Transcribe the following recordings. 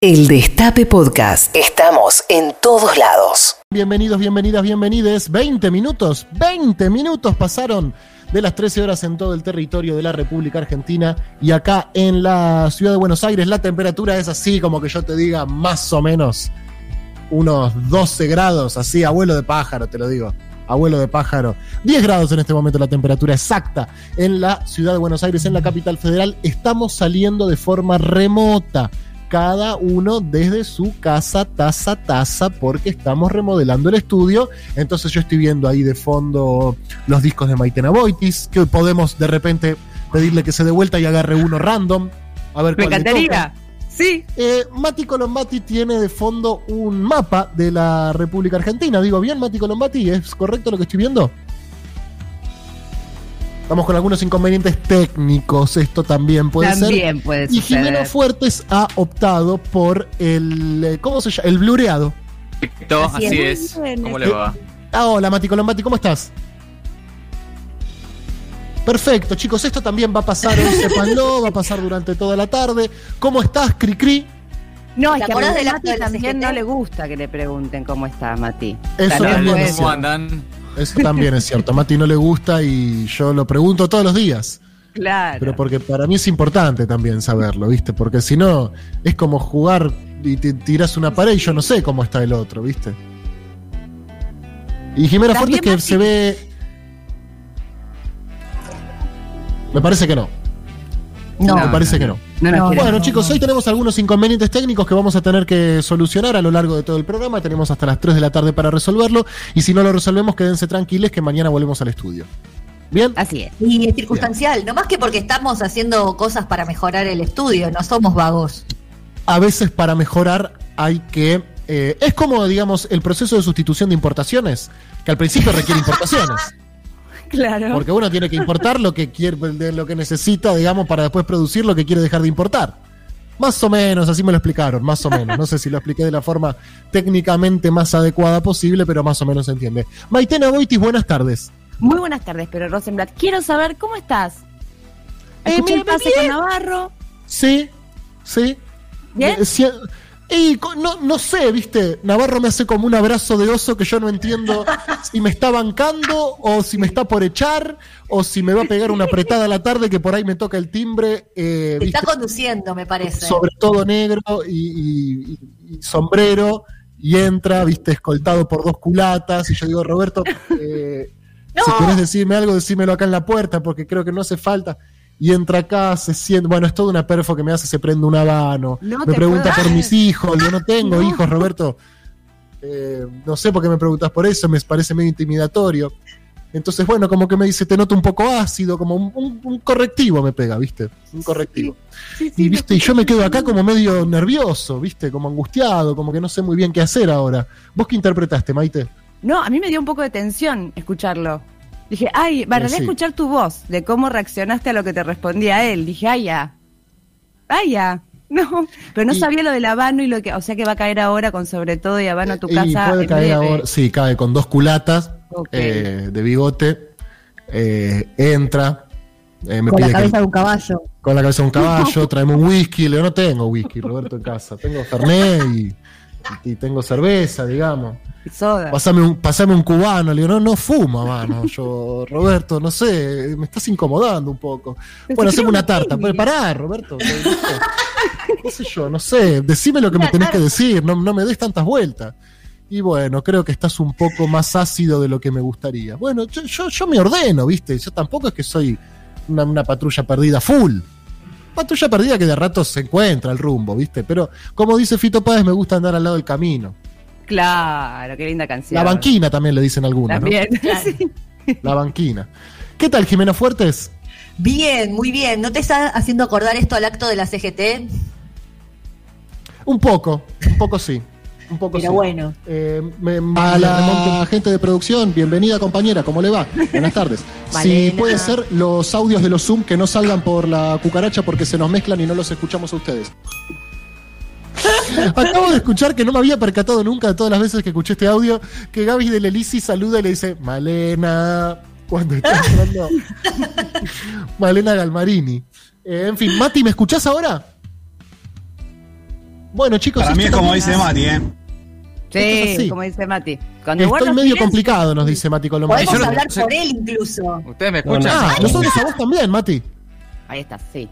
El Destape Podcast. Estamos en todos lados. Bienvenidos, bienvenidas, bienvenides. 20 minutos, 20 minutos pasaron de las 13 horas en todo el territorio de la República Argentina y acá en la ciudad de Buenos Aires la temperatura es así como que yo te diga más o menos unos 12 grados, así abuelo de pájaro, te lo digo. Abuelo de pájaro. 10 grados en este momento la temperatura exacta en la ciudad de Buenos Aires, en la capital federal. Estamos saliendo de forma remota cada uno desde su casa, taza, taza, porque estamos remodelando el estudio. Entonces yo estoy viendo ahí de fondo los discos de Maitena Boitis, que podemos de repente pedirle que se dé vuelta y agarre uno random. A ver Me cuál encantaría. Sí. Eh, Mati Colombati tiene de fondo un mapa de la República Argentina. Digo bien, Mati Colombati, ¿es correcto lo que estoy viendo? Estamos con algunos inconvenientes técnicos, esto también puede ser. También puede Y suceder. Jimeno Fuertes ha optado por el. eh, ¿Cómo se llama? El blureado. Perfecto, Así así, es. es. Muy bien. ¿Cómo le va? Ah, hola Mati Colombati, ¿cómo estás? Perfecto, chicos, esto también va a pasar, hoy, sépanlo, va a pasar durante toda la tarde. ¿Cómo estás, Cricri? No, es ¿Te que a Mati acto de la también no le gusta que le pregunten cómo está Mati. Eso También también puede es ser. ¿Cómo andan? Eso también es cierto. A Mati no le gusta y yo lo pregunto todos los días. Claro. Pero porque para mí es importante también saberlo, ¿viste? Porque si no, es como jugar y te tiras una pared y yo no sé cómo está el otro, ¿viste? Y Jimena ¿Estás Fuertes bien, que se ve. Me parece que no. No, me parece que no. No Bueno, no, chicos, no. hoy tenemos algunos inconvenientes técnicos que vamos a tener que solucionar a lo largo de todo el programa. Tenemos hasta las 3 de la tarde para resolverlo. Y si no lo resolvemos, quédense tranquiles que mañana volvemos al estudio. ¿Bien? Así es. Y es circunstancial, no más que porque estamos haciendo cosas para mejorar el estudio, no somos vagos. a veces para mejorar hay que... eh, es como, digamos, el proceso de sustitución de importaciones, que al principio requiere importaciones, Claro. porque uno tiene que importar lo que quiere, lo que necesita, digamos, para después producir lo que quiere dejar de importar. Más o menos, así me lo explicaron, más o menos. No sé si lo expliqué de la forma técnicamente más adecuada posible, pero más o menos se entiende. Maitena Boitis, buenas tardes. Muy buenas tardes, pero Rosenblatt, quiero saber cómo estás. Eh, el pase con Navarro. Sí, sí. ¿Bien? Eh, si- y no, no sé, viste, Navarro me hace como un abrazo de oso que yo no entiendo si me está bancando o si me está por echar o si me va a pegar una apretada a la tarde que por ahí me toca el timbre, eh, viste, está conduciendo, me parece. sobre todo negro y, y- y- y sombrero y entra, viste, escoltado por dos culatas y yo digo, Roberto, eh, si querés decirme algo, decímelo acá en la puerta porque creo que no hace falta. Y entra acá, se siente, bueno, es toda una perfo que me hace, se prende un habano, No me pregunta puedo- por mis hijos, yo no tengo No. hijos, Roberto. Eh, no sé por qué me preguntas por eso, me parece medio intimidatorio. Entonces, bueno, como que me dice, te noto un poco ácido, como un, un- un correctivo me pega, ¿viste? Un correctivo. Sí, sí, Y viste, y yo me quedo acá como medio nervioso, viste, como angustiado, como que no sé muy bien qué hacer ahora. ¿Vos qué interpretaste, Maite? No, a mí me dio un poco de tensión escucharlo. Dije, ay, en Eh, sí. escuchar tu voz, de cómo reaccionaste a lo que te respondía él. Dije, ay, ya. Ay, ya. No, pero no Y- sabía lo del habano y lo que, o sea que va a caer ahora con sobre todo y habano a tu y casa. puede caer ahora, sí, cae con dos culatas Ok. eh, de bigote, eh, entra, eh, me Con pide la que- cabeza de un caballo. con la cabeza de un caballo, traeme un whisky, le digo, no tengo whisky, Roberto, en casa, tengo Fernet y, y tengo cerveza, digamos. Soda. Pasame un, pasame un cubano, le digo, no, no fumo, mano. Yo, Roberto, no sé, me estás incomodando un poco. Pero bueno, haceme una un tarta. Pero pará, Roberto. ¿qué, qué- qué sé yo? No sé, decime lo que me tenés que decir, no, no me des tantas vueltas. Y bueno, creo que estás un poco más ácido de lo que me gustaría. Bueno, yo, yo, yo me ordeno, ¿viste? Yo tampoco es que soy una, una patrulla perdida full. Patrulla perdida que de rato se encuentra el rumbo, ¿viste? Pero como dice Fito Páez, me gusta andar al lado del camino. Claro, qué linda canción. La banquina también le dicen algunos, ¿no? También. Claro. Sí. La banquina. ¿Qué tal, Jimena Fuertes? Bien, muy bien. ¿No te está haciendo acordar esto al acto de la CGT? Un poco, un poco sí. Un poco Pero sí. bueno. Eh, me- a la gente de producción, bienvenida compañera, ¿cómo le va? Buenas tardes. si puede ser los audios de los Zoom que no salgan por la cucaracha porque se nos mezclan y no los escuchamos a ustedes. Acabo de escuchar que no me había percatado nunca de todas las veces que escuché este audio que Gaby de Lelisi saluda y le dice Malena cuando está entrando Malena Galmarini. Eh, en fin, Mati, ¿me escuchás ahora? Bueno, chicos, Para mí es como dice Mati, ¿eh? Sí, como dice Mati. Cuando Estoy medio silencio- complicado, nos dice Mati Colombati. Podemos yo no- hablar sí. por él incluso. ¿Ustedes me escuchan? Ah, nosotros a vos también, Mati. Ahí está, sí.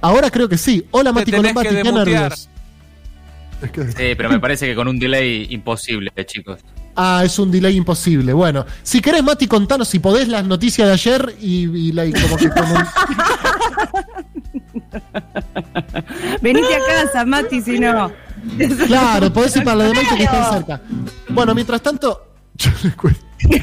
Ahora creo que sí. Hola, Mati que qué nervios. Es que- Sí, pero me parece que con un delay imposible, chicos. Ah, es un delay imposible. Bueno, si querés, Mati, contanos si podés las noticias de ayer y, y la, y como que un- Venite a casa, Mati, si no. Claro, podés ir para la de Maite que está cerca. Bueno, mientras tanto, yo les cuento,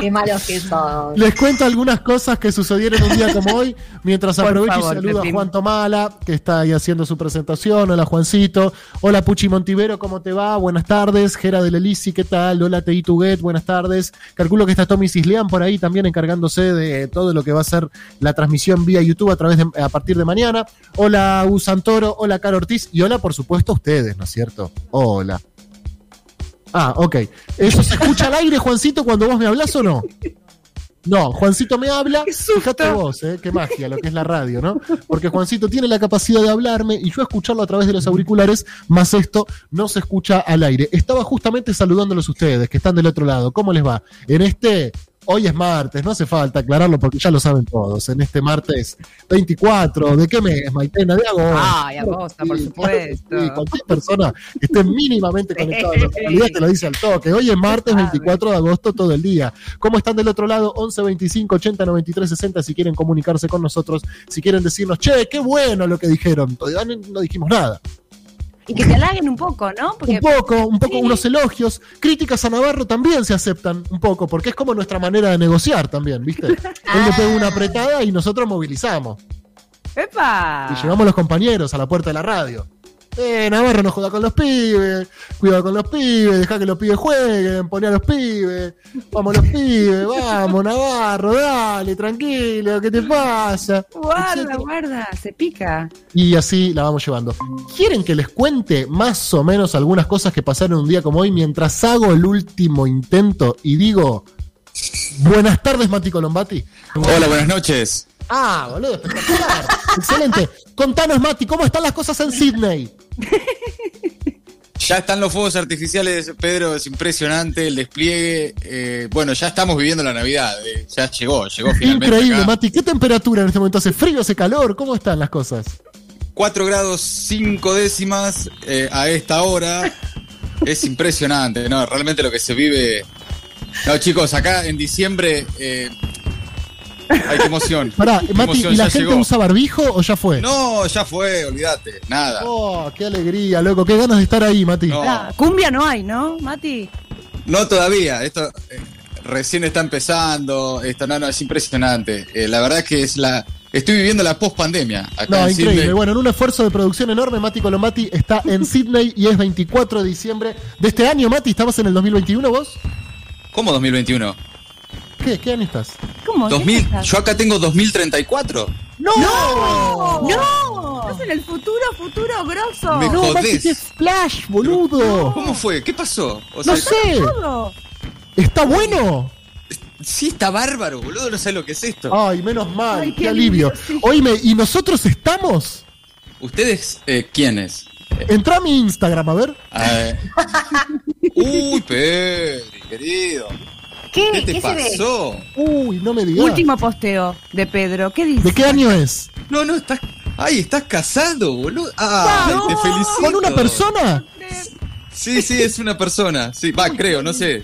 Qué malos que son. les cuento algunas cosas que sucedieron un día como hoy, mientras Por aprovecho favor, y saludo a. Juan Tomala, que está ahí haciendo su presentación. Hola, Juancito. Hola, Puchi Montivero, ¿cómo te va? Buenas tardes. Gera de Lelisi, ¿qué tal? Hola, Tei Tuguet, buenas tardes. Calculo que está Tommy Cisleán por ahí también encargándose de todo lo que va a ser la transmisión vía YouTube a, través de, a partir de mañana. Hola, U Santoro, hola, Caro Ortiz y hola, por supuesto, a ustedes, ¿no es cierto? Hola. Ah, ok. ¿Eso se escucha al aire, Juancito, cuando vos me hablas o no? No, Juancito me habla, fíjate vos, ¿eh? qué magia lo que es la radio, ¿no? Porque Juancito tiene la capacidad de hablarme y yo escucharlo a través de los auriculares, más esto no se escucha al aire. Estaba justamente saludándolos ustedes, que están del otro lado. ¿Cómo les va? En este, hoy es martes, no hace falta aclararlo porque ya lo saben todos. En este martes 24, ¿de qué mes, Maitena? De agosto. Ay, agosto, por Sí, supuesto. Sí, cualquier persona que esté mínimamente conectada a la realidad te lo dice al toque. Hoy es martes Sabe. 24 de agosto todo el día. ¿Cómo están del otro lado? 11 25 80 93 60 si quieren comunicarse con nosotros, si quieren decirnos, che, qué bueno lo que dijeron. Todavía no dijimos nada. Y que te halaguen un poco, ¿no? Porque Un poco, un poco, Sí. unos elogios. Críticas a Navarro también se aceptan un poco, porque es como nuestra manera de negociar también, ¿viste? Él le pega una apretada y nosotros movilizamos. ¡Epa! Y llevamos los compañeros a la puerta de la radio. Eh, Navarro no joda con los pibes, cuidado con los pibes, deja que los pibes jueguen, poné a los pibes, vamos los pibes, vamos Navarro, dale, tranquilo, ¿qué te pasa? Guarda, Etcétera. guarda, se pica. Y así la vamos llevando. ¿Quieren que les cuente más o menos algunas cosas que pasaron un día como hoy mientras hago el último intento y digo, buenas tardes Mati Colombati? Hola, buenas noches. Ah, boludo, espectacular. Excelente. Contanos, Mati, ¿cómo están las cosas en Sydney? Ya están los fuegos artificiales, Pedro, es impresionante el despliegue. eh, bueno, ya estamos viviendo la Navidad, eh, ya llegó, llegó finalmente. Increíble, acá. Mati. ¿Qué temperatura en este momento? ¿Hace frío, hace calor? ¿Cómo están las cosas? 4 grados 5 décimas eh, a esta hora. Es impresionante, ¿no? Realmente lo que se vive. No, chicos, acá en diciembre. Hay qué emoción. Pará, Qué Mati, emoción, ¿y la gente llegó. usa barbijo o ya fue? No, ya fue, olvídate, nada. Oh, qué alegría, loco. Qué ganas de estar ahí, Mati. No. Ah, cumbia no hay, ¿no, Mati? No todavía, esto eh, recién está empezando, esto no, no, es impresionante. Eh, la verdad que es la... Estoy viviendo la post-pandemia No, increíble. Sydney. Bueno, en un esfuerzo de producción enorme, Mati Colombati está en Sydney y es 24 de diciembre de este año. Mati, ¿estabas en el 2021 vos? ¿Cómo 2021? ¿Qué? ¿Qué año estás? ¿Cómo? ¿Qué 2000, estás? yo acá tengo 2034. ¡No! ¡No! ¡No! Estás en el futuro, futuro grosso. Me ¡No, jodés. qué flash, boludo! ¿Cómo fue? ¿Qué pasó? O No sé. Todo. ¿Está bueno? Sí, está bárbaro, boludo, no sé lo que es esto. Ay, menos mal, Ay, qué, qué alivio. alivio, sí. Oíme, ¿y nosotros estamos? ¿Ustedes eh, quiénes? Entra a mi Instagram, a ver. A ver. Uy, Pedri, querido. ¿Qué, ¿Qué te ¿Qué se ve? pasó? Uy, no me digas. Último posteo de Pedro. ¿Qué dice? ¿De qué año es? No, no, estás. Ay, estás casado, boludo. Ay, No. te felicito. ¿Con una persona? Sí, sí, es una persona. Sí, va, creo, no sé.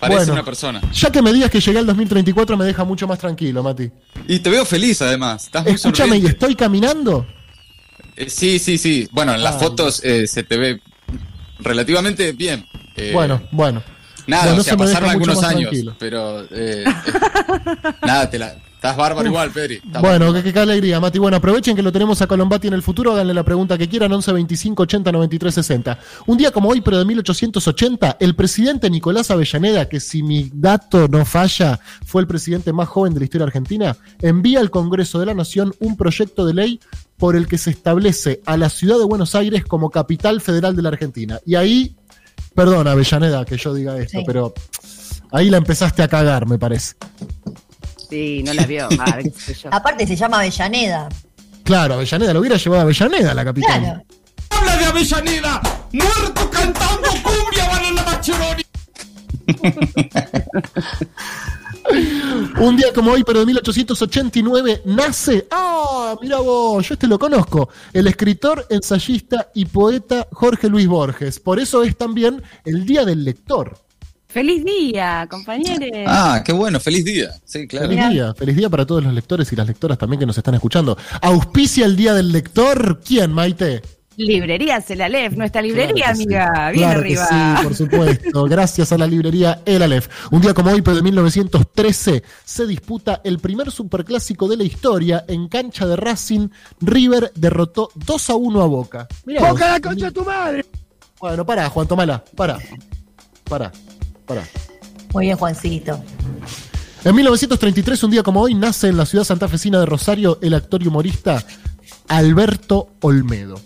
Parece Bueno. una persona. Ya que me digas que llegué al 2034 me deja mucho más tranquilo, Mati. Y te veo feliz además. Estás muy Escúchame, ¿y estoy caminando? Eh, sí, sí, sí. Bueno, en las Ah. fotos eh, se te ve relativamente bien. Eh, bueno, bueno. Nada, bueno, o sea, deja pasaron algunos años. tranquilo. Pero. eh, nada, te la. Estás bárbaro igual, Pedri. Bueno, qué alegría, Mati. Bueno, aprovechen que lo tenemos a Colombati en el futuro, háganle la pregunta que quieran, 11 25 80 93 60. Un día como hoy, pero de 1880, el presidente Nicolás Avellaneda, que si mi dato no falla, fue el presidente más joven de la historia argentina, envía al Congreso de la Nación un proyecto de ley por el que se establece a la ciudad de Buenos Aires como capital federal de la Argentina. Y ahí, perdón, Avellaneda, que yo diga esto, Sí. pero ahí la empezaste a cagar, me parece. Sí, no la vio. Ah, qué sé yo. Aparte se llama Avellaneda. Claro, Avellaneda, lo hubiera llevado a Avellaneda, la capital. Claro. Habla de Avellaneda, muerto cantando cumbia van en la Maccheroni. Un día como hoy, pero de 1889, nace. ¡Ah! mira vos, yo este lo conozco. El escritor, ensayista y poeta Jorge Luis Borges. Por eso es también el Día del Lector. Feliz día, compañeros. Ah, qué bueno, feliz día. Sí, claro. Feliz día, feliz día para todos los lectores y las lectoras también que nos están escuchando. ¿Auspicia el Día del Lector? ¿Quién, Maite? Librería El Aleph, nuestra librería, Claro que sí. amiga. Bien Claro arriba. que sí, por supuesto. Gracias a la librería El Aleph. Un día como hoy, pero de 1913, se disputa el primer superclásico de la historia en cancha de Racing. River derrotó 2 a 1 a Boca. Mirá vos. ¡Boca la concha de tu madre! Bueno, pará, Juan Tomala, pará. Pará, pará. Muy bien, Juancito. En 1933, un día como hoy, nace en la ciudad santafesina de Rosario el actor y humorista Alberto Olmedo.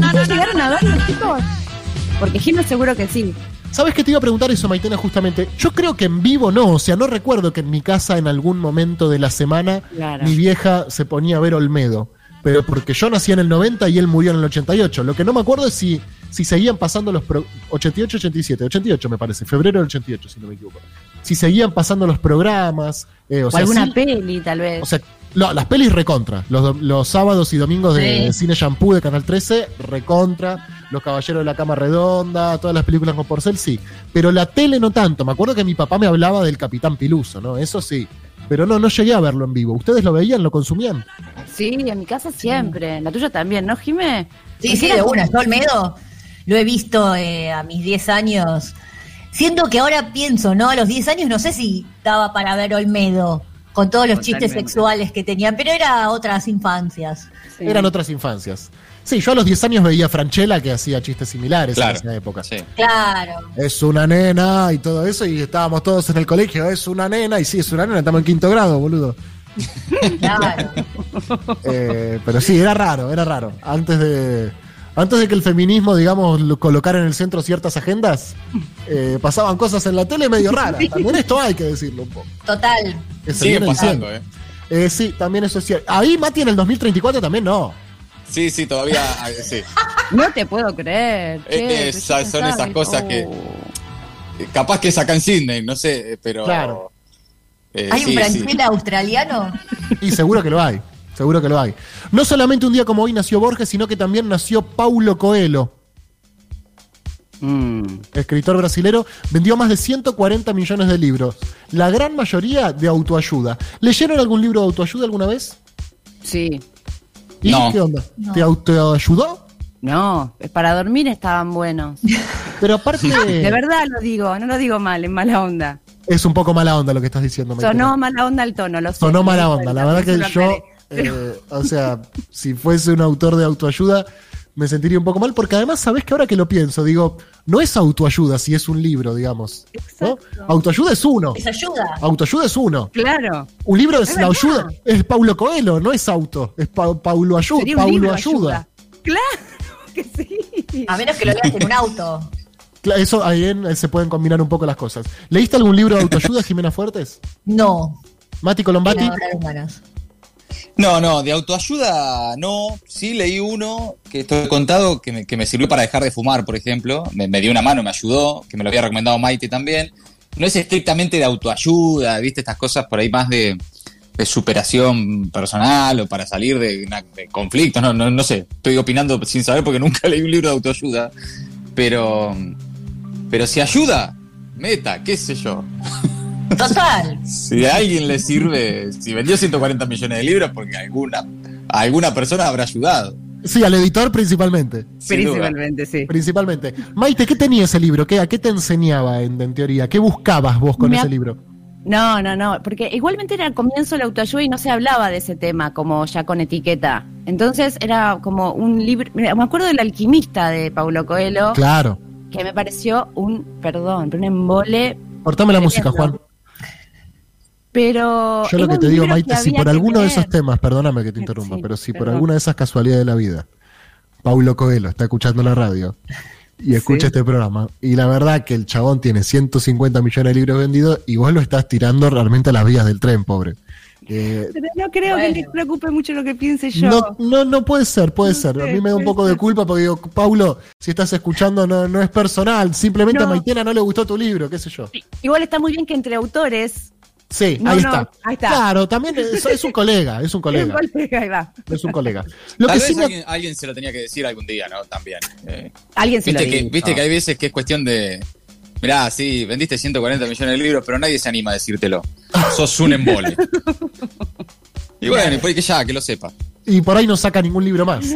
¿Ustedes llegaron a verlo, chicos? Porque Gino seguro que sí. ¿Sabes qué te iba a preguntar eso, Maitena, justamente? Yo creo que en vivo no, o sea, no recuerdo que en mi casa en algún momento de la semana Claro. mi vieja se ponía a ver Olmedo. Pero porque yo nací en el 90 y él murió en el 88. Lo que no me acuerdo es si, si seguían pasando los... Pro 88, 87, 88 me parece, febrero del 88, si no me equivoco. Si seguían pasando los programas. eh, o O, sea, alguna sí- peli, tal vez. o sea, no, las pelis recontra. Los, los sábados y domingos de Sí. Cine Shampoo de Canal 13, recontra. Los Caballeros de la Cama Redonda, todas las películas con Porcel, sí. Pero la tele no tanto. Me acuerdo que mi papá me hablaba del Capitán Piluso, ¿no? Eso sí. Pero no, no llegué a verlo en vivo. ¿Ustedes lo veían, lo consumían? sí, en mi casa siempre. En la tuya también, ¿no, Jimé? Sí, sí, de una. Yo Olmedo lo he visto eh, a mis 10 años. Siento que ahora pienso, ¿no? A los 10 años no sé si estaba para ver Olmedo con todos los chistes sexuales que tenían, pero era otras infancias. Sí. Eran otras infancias. Sí, yo a los 10 años veía a Franchella que hacía chistes similares Claro. en esa época. Sí. Claro. Es una nena y todo eso, y estábamos todos en el colegio, es una nena, y sí, es una nena, estamos en quinto grado, boludo. Claro. Eh, pero sí, era raro, era raro. Antes de, antes de que el feminismo, digamos, lo colocara en el centro ciertas agendas, eh, pasaban cosas en la tele medio raras. También esto hay que decirlo un poco. Total. Que Sigue pasando, diciendo. ¿eh? Eh, sí, también eso es cierto. Ahí Mati en el 2034 también no. Sí, sí, todavía. ah, sí. No te puedo creer. che, yo son esas cosas que- oh. Capaz que en Sydney, no sé, eh, pero. Claro. eh, ¿Hay sí, un sí. Franchella australiano? Y seguro que lo hay. Seguro que lo hay. No solamente un día como hoy nació Borges, sino que también nació Paulo Coelho. Mm. escritor brasilero, vendió más de 140 millones de libros, la gran mayoría de autoayuda. ¿Leyeron algún libro de autoayuda alguna vez? Sí. ¿Y No. qué onda? No. ¿Te autoayudó? No, para dormir estaban buenos. Pero aparte, De verdad lo digo, no lo digo mal, en mala onda. es un poco mala onda lo que estás diciendo. Sonó mala onda el tono, lo sé. Sonó mala onda. La verdad que yo, aclaré. Eh, o sea, si fuese un autor de autoayuda, me sentiría un poco mal, porque además, sabes que ahora que lo pienso, digo, no es autoayuda si es un libro, digamos. ¿no? Exacto. Autoayuda es uno. ¿Les ayuda? Autoayuda es uno. Claro. Un libro es, Es la ayuda, es Paulo Coelho, no es auto, es Pa- Paulo Ayuda. Sería un Paulo libro, ayuda. Claro que sí. A menos que lo leas en un auto. Eso ahí en- se pueden combinar un poco las cosas. ¿Leíste algún libro de autoayuda, Jimena Fuertes? No. Mati Colombati. No, no, de autoayuda no. Sí leí uno que esto he contado que me, que me sirvió para dejar de fumar, por ejemplo. Me, dio una mano, me ayudó, que me lo había recomendado Maite también. No es estrictamente de autoayuda, viste, estas cosas por ahí más de, superación personal o para salir de, de conflictos. No, no, no sé, estoy opinando sin saber porque nunca leí un libro de autoayuda. Pero, pero si ayuda, meta, qué sé yo. Total. Si a alguien le sirve, si vendió 140 millones de libros, porque alguna, a alguna persona habrá ayudado. Sí, al editor principalmente. Principalmente, sí. Principalmente. Maite, ¿qué tenía ese libro? ¿Qué, ¿A qué te enseñaba en, en teoría? ¿Qué buscabas vos con Me ese libro? No, no, no, porque igualmente era el comienzo de la autoayuda y no se hablaba de ese tema como ya con etiqueta. Entonces era como un libro, mira, me acuerdo del alquimista de Paulo Coelho, Claro. que me pareció un, perdón, pero un embole, Cortame la música, Juan. Pero... Yo lo que te digo, Maite, si por alguno de esos temas, perdóname que te interrumpa, Sí, pero si por alguna de esas casualidades de la vida, Paulo Coelho está escuchando la radio y escucha Sí. este programa, y la verdad que el chabón tiene 150 millones de libros vendidos y vos lo estás tirando realmente a las vías del tren, pobre. Eh, Pero no creo que les preocupe mucho lo que piense yo. no, no, no puede ser, puede No ser. A mí me da un poco de culpa porque digo, Paulo, si estás escuchando no, no es personal, simplemente a. Maitena no le gustó tu libro, qué sé yo. Igual está muy bien que entre autores. Sí, No, ahí, no, está. ahí está. Claro, también es, es un colega, es un colega, Ahí va. es un colega. Lo Tal que vez sí me- alguien, se lo tenía que decir algún día, ¿no? También. Eh, Alguien se lo viste que, dijo. viste que hay veces que es cuestión de. Mirá, sí, vendiste 140 millones de libros, pero nadie se anima a decírtelo. Sos un embole. y bueno, y pues que ya, que lo sepa. y por ahí no saca ningún libro más.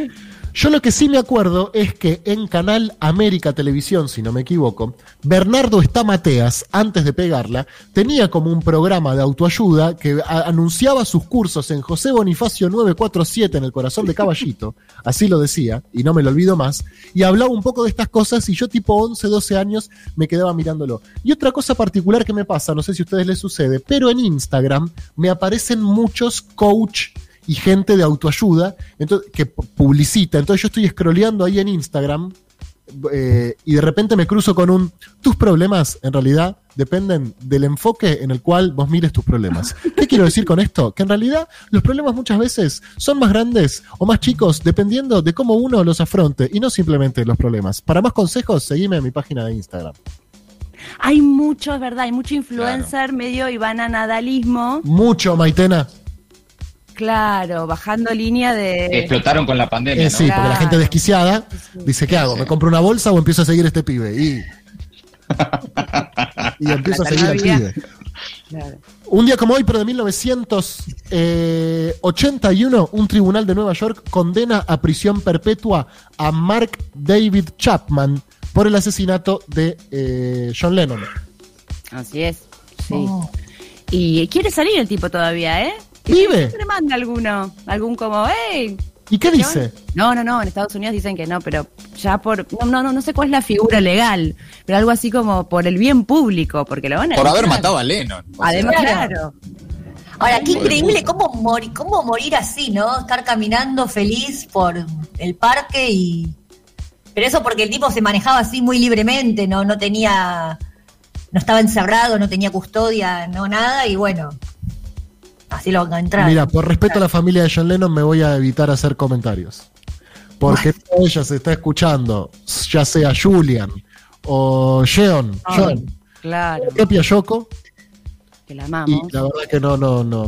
Yo lo que sí me acuerdo es que en Canal América Televisión, si no me equivoco, Bernardo Estamateas, antes de pegarla, tenía como un programa de autoayuda que anunciaba sus cursos en José Bonifacio 947 en el corazón de Caballito, así lo decía, y no me lo olvido más, y hablaba un poco de estas cosas y yo tipo 11, 12 años me quedaba mirándolo. Y otra cosa particular que me pasa, no sé si a ustedes les sucede, pero en Instagram me aparecen muchos coach y gente de autoayuda entonces, que pu- publicita. Entonces yo estoy scrolleando ahí en Instagram eh, y de repente me cruzo con un, tus problemas en realidad dependen del enfoque en el cual vos mires tus problemas. ¿Qué quiero decir con esto? Que en realidad los problemas muchas veces son más grandes o más chicos dependiendo de cómo uno los afronte y no simplemente los problemas. Para más consejos, seguime en mi página de Instagram. Hay mucho, es verdad, hay mucho influencer medio Ivana Nadalismo. Mucho, Maitena. Claro, bajando línea de. Explotaron con la pandemia, Eh, ¿no? sí, porque la gente desquiciada dice, ¿qué hago? ¿Me compro una bolsa o empiezo a seguir a este pibe? Y, y empiezo a seguir al pibe. Claro. Un día como hoy, pero de 1981, un tribunal de Nueva York condena a prisión perpetua a Mark David Chapman por el asesinato de eh, John Lennon. Así es. Sí. Oh. Y quiere salir el tipo todavía, ¿eh? ¿Vive? Siempre manda alguno. Algún como, hey. ¿Y qué dice? No, no, no, en Estados Unidos dicen que no, pero ya por. No, no, no, no sé cuál es la figura legal, pero algo así como por el bien público, porque lo van a. Por haber matado a Lennon. Además, Claro. claro. Ahora, qué increíble cómo, mori- cómo morir así, ¿no? Estar caminando feliz por el parque y... Pero eso porque el tipo se manejaba así muy libremente, ¿no? No tenía... No estaba encerrado, no tenía custodia, no nada, y bueno... Así lo encontraron. Mira, por respeto a la familia de John Lennon me voy a evitar hacer comentarios. Porque toda ella se está escuchando, ya sea Julian o Jeon, John, Claro, la propia Yoko, que la y amamos. la verdad que no, no, no,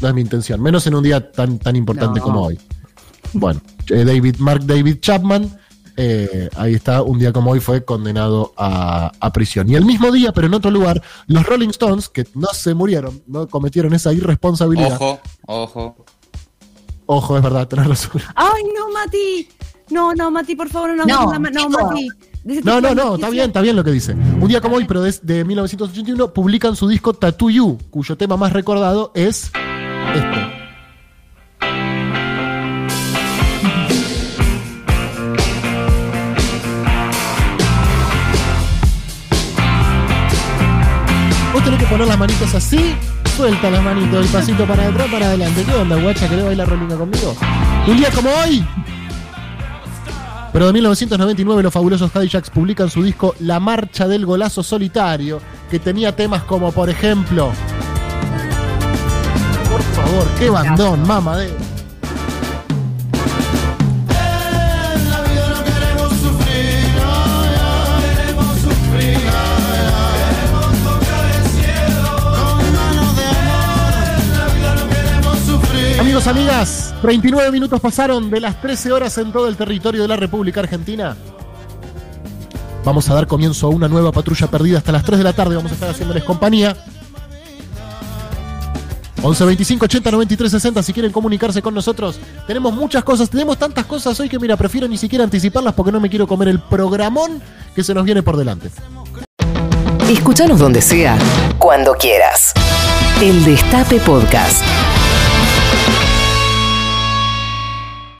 no es mi intención, menos en un día tan, tan importante No. como hoy. Bueno, eh, David, Mark David Chapman, eh, ahí está, un día como hoy fue condenado a, a prisión. Y el mismo día, pero en otro lugar, los Rolling Stones, que no se murieron, no cometieron esa irresponsabilidad. Ojo, ojo. Ojo, es verdad, tenés razón. ¡Ay, no, Mati! No, no, Mati, por favor, no, No, no, no. Mati. No, no, no, está bien, está bien lo que dice. Un día como hoy, pero de, de 1981, publican su disco Tattoo You, cuyo tema más recordado es este. Las manitos así, suelta las manitos, el pasito para atrás, para adelante. ¿Qué onda, guacha? ¿Querés bailar rolinga conmigo? Un día como hoy, pero de 1999 los fabulosos Cadillacs publican su disco La Marcha del Golazo Solitario, que tenía temas como, por ejemplo... Por favor, qué bandón, mamá Amigas, 39 minutos pasaron de las 13 horas en todo el territorio de la República Argentina. Vamos a dar comienzo a una nueva patrulla perdida hasta las 3 de la tarde. Vamos a estar haciéndoles compañía. 11 25 80 93 60 si quieren comunicarse con nosotros. Tenemos muchas cosas, tenemos tantas cosas hoy que mira, prefiero ni siquiera anticiparlas porque no me quiero comer el programón que se nos viene por delante. Escúchanos donde sea, cuando quieras. El Destape Podcast.